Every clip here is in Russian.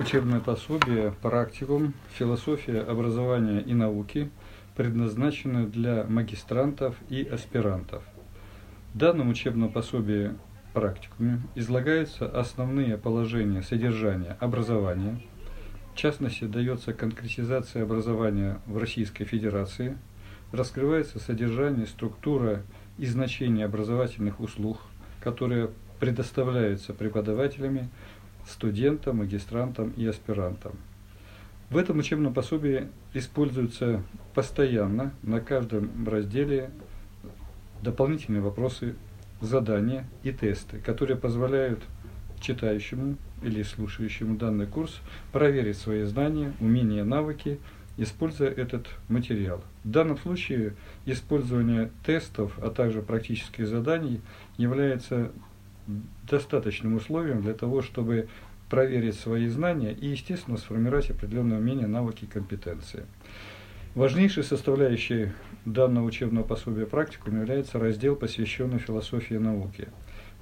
Учебное пособие «Практикум. Философия образования и науки» предназначено для магистрантов и аспирантов. В данном учебном пособии «Практикуме» излагаются основные положения содержания образования. В частности, дается конкретизация образования в Российской Федерации, раскрывается содержание, структура и значение образовательных услуг, которые предоставляются преподавателями студентам, магистрантам и аспирантам. В этом учебном пособии используются постоянно на каждом разделе дополнительные вопросы, задания и тесты, которые позволяют читающему или слушающему данный курс проверить свои знания, умения, навыки, используя этот материал. В данном случае использование тестов, а также практических заданий является достаточным условием для того, чтобы проверить свои знания и, естественно, сформировать определенные умения, навыки и компетенции. Важнейшей составляющей данного учебного пособия практикум является раздел, посвященный философии науки.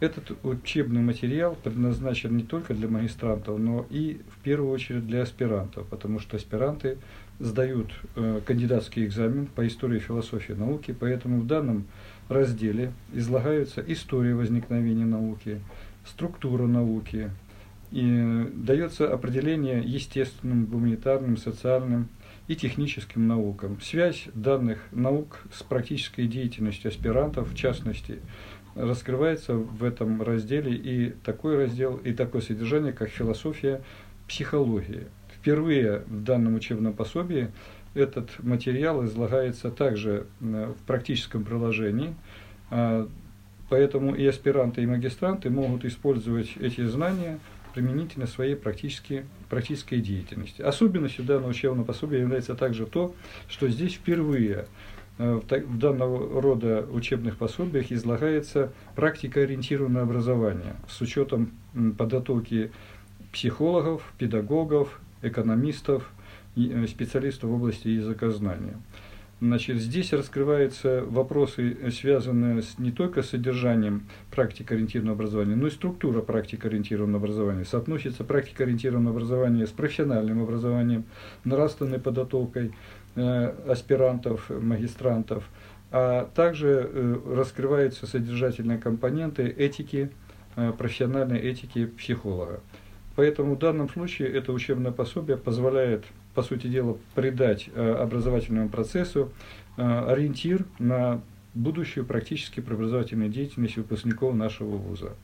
Этот учебный материал предназначен не только для магистрантов, но и в первую очередь для аспирантов, потому что аспиранты сдают э, кандидатский экзамен по истории философии науки, поэтому в данном разделе излагаются история возникновения науки, структура науки, и дается определение естественным, гуманитарным, социальным и техническим наукам. Связь данных наук с практической деятельностью аспирантов, в частности, раскрывается в этом разделе и такой раздел, и такое содержание, как философия психологии. Впервые в данном учебном пособии этот материал излагается также в практическом приложении, а, поэтому и аспиранты, и магистранты могут использовать эти знания применительно своей практической, практической деятельности. Особенностью данного учебного пособия является также то, что здесь впервые э, в данного рода учебных пособиях излагается практикоориентированное образование с учетом подготовки психологов, педагогов, экономистов, Э, специалистов в области языкознания. Значит, здесь раскрываются вопросы, э, связанные с, не только с содержанием практикоориентированного образования, но и структура практикоориентированного образования. Соотносится практикоориентированное образование с профессиональным образованием, нравственной подготовкой э, аспирантов, магистрантов, а также э, раскрываются содержательные компоненты этики, э, профессиональной этики психолога. Поэтому в данном случае это учебное пособие позволяет по сути дела, придать э, образовательному процессу э, ориентир на будущую практически преобразовательную деятельность выпускников нашего вуза.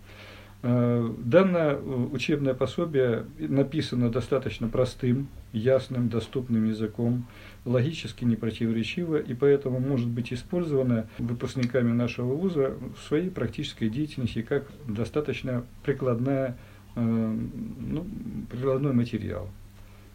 Э, данное учебное пособие написано достаточно простым, ясным, доступным языком, логически непротиворечиво, и поэтому может быть использовано выпускниками нашего вуза в своей практической деятельности как достаточно прикладная, ну, прикладной материал.